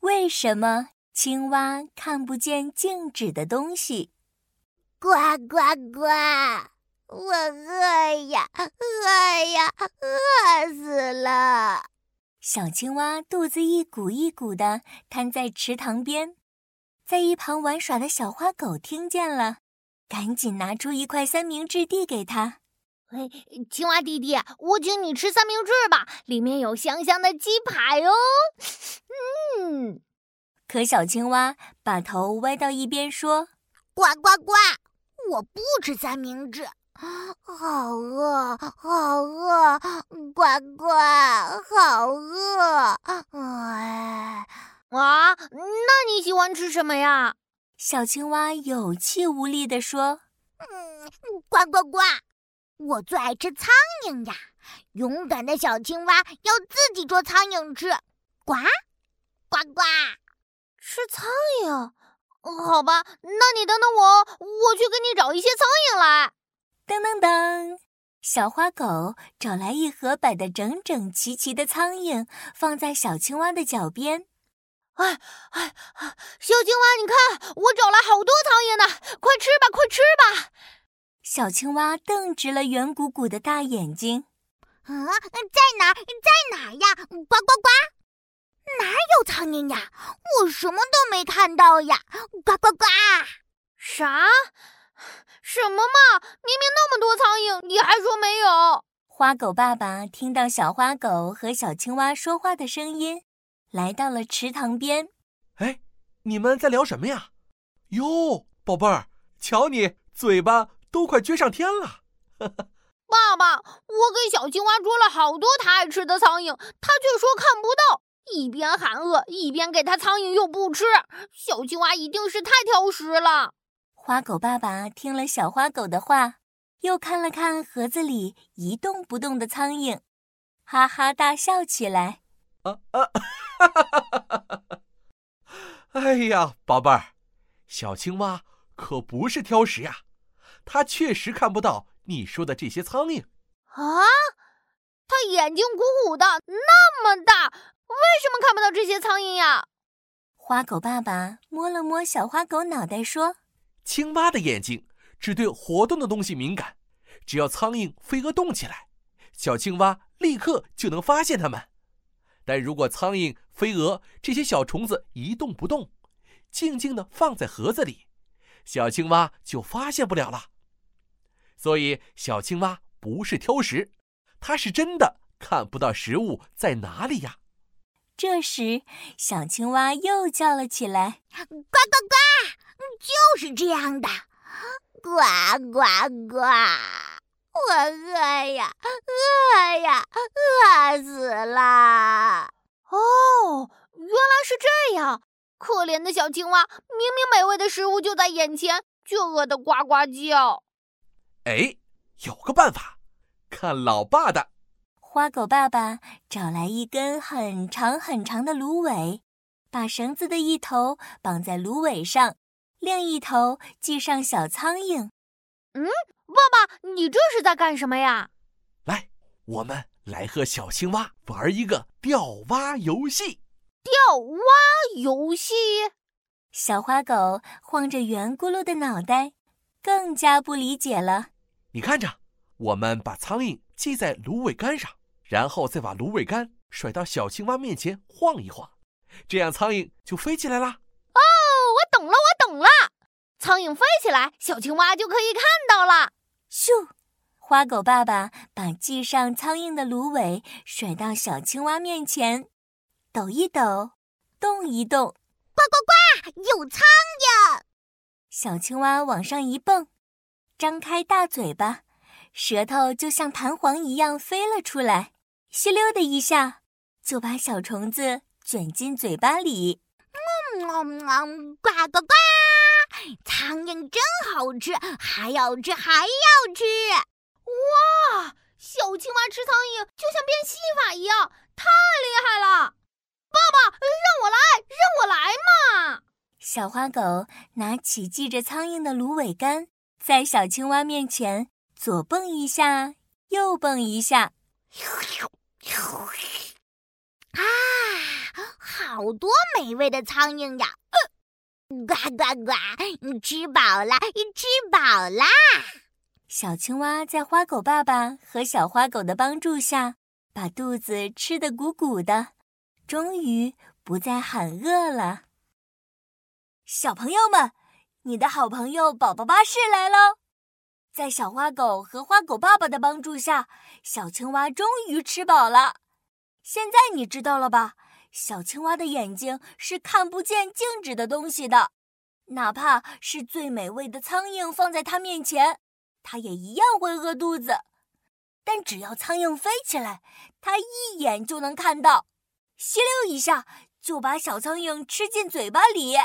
为什么青蛙看不见静止的东西？呱呱呱！我饿呀，饿呀，饿死了！小青蛙肚子一鼓一鼓的瘫在池塘边，在一旁玩耍的小花狗听见了，赶紧拿出一块三明治递给他。哎，青蛙弟弟，我请你吃三明治吧，里面有香香的鸡排哦。嗯，可小青蛙把头歪到一边说：“呱呱呱，我不吃三明治，好饿，好饿，呱呱，好饿。”哎，啊，那你喜欢吃什么呀？小青蛙有气无力地说：“嗯，呱呱呱。”我最爱吃苍蝇呀！勇敢的小青蛙要自己捉苍蝇吃，呱呱呱！吃苍蝇？好吧，那你等等我，我去给你找一些苍蝇来。噔噔噔，小花狗找来一盒摆得整整齐齐的苍蝇，放在小青蛙的脚边。哎哎，小青蛙，你看，我找来好多苍蝇呢，快吃吧，快吃吧！小青蛙瞪直了圆鼓鼓的大眼睛，啊，在哪儿？在哪儿呀？呱呱呱！哪有苍蝇呀？我什么都没看到呀！呱呱呱！啥？什么嘛？明明那么多苍蝇，你还说没有？花狗爸爸听到小花狗和小青蛙说话的声音，来到了池塘边。哎，你们在聊什么呀？哟，宝贝儿，瞧你嘴巴。都快撅上天了，爸爸，我给小青蛙捉了好多它爱吃的苍蝇，它却说看不到。一边喊饿，一边给它苍蝇又不吃，小青蛙一定是太挑食了。花狗爸爸听了小花狗的话，又看了看盒子里一动不动的苍蝇，哈哈大笑起来。啊啊！哈哈哈哈哈！哎呀，宝贝儿，小青蛙可不是挑食呀。他确实看不到你说的这些苍蝇啊！他眼睛鼓鼓的，那么大，为什么看不到这些苍蝇呀？花狗爸爸摸了摸小花狗脑袋，说：“青蛙的眼睛只对活动的东西敏感，只要苍蝇、飞蛾动起来，小青蛙立刻就能发现它们。但如果苍蝇、飞蛾这些小虫子一动不动，静静的放在盒子里，小青蛙就发现不了了。”所以，小青蛙不是挑食，它是真的看不到食物在哪里呀。这时，小青蛙又叫了起来：“呱呱呱！就是这样的，呱呱呱！我饿呀，饿呀，饿死了！哦，原来是这样。可怜的小青蛙，明明美味的食物就在眼前，却饿得呱呱叫。”哎，有个办法，看老爸的。花狗爸爸找来一根很长很长的芦苇，把绳子的一头绑在芦苇上，另一头系上小苍蝇。嗯，爸爸，你这是在干什么呀？来，我们来和小青蛙玩一个钓蛙游戏。钓蛙游戏？小花狗晃着圆咕噜的脑袋。更加不理解了。你看着，我们把苍蝇系在芦苇杆上，然后再把芦苇杆甩到小青蛙面前晃一晃，这样苍蝇就飞起来啦。哦，我懂了，我懂了。苍蝇飞起来，小青蛙就可以看到了。咻！花狗爸爸把系上苍蝇的芦苇甩到小青蛙面前，抖一抖，动一动，呱呱呱，有苍蝇。小青蛙往上一蹦，张开大嘴巴，舌头就像弹簧一样飞了出来，吸溜的一下，就把小虫子卷进嘴巴里。嗯呱呱呱！苍蝇真好吃，还要吃，还要吃！哇，小青蛙吃苍蝇就像变戏法一样，太厉害了！爸爸，让我来，让我来嘛！小花狗拿起系着苍蝇的芦苇杆，在小青蛙面前左蹦一下，右蹦一下。啊，好多美味的苍蝇呀！呱呱呱！你吃饱了，吃饱啦！小青蛙在花狗爸爸和小花狗的帮助下，把肚子吃得鼓鼓的，终于不再喊饿了。小朋友们，你的好朋友宝宝巴士来喽！在小花狗和花狗爸爸的帮助下，小青蛙终于吃饱了。现在你知道了吧？小青蛙的眼睛是看不见静止的东西的，哪怕是最美味的苍蝇放在它面前，它也一样会饿肚子。但只要苍蝇飞起来，它一眼就能看到，吸溜一下就把小苍蝇吃进嘴巴里。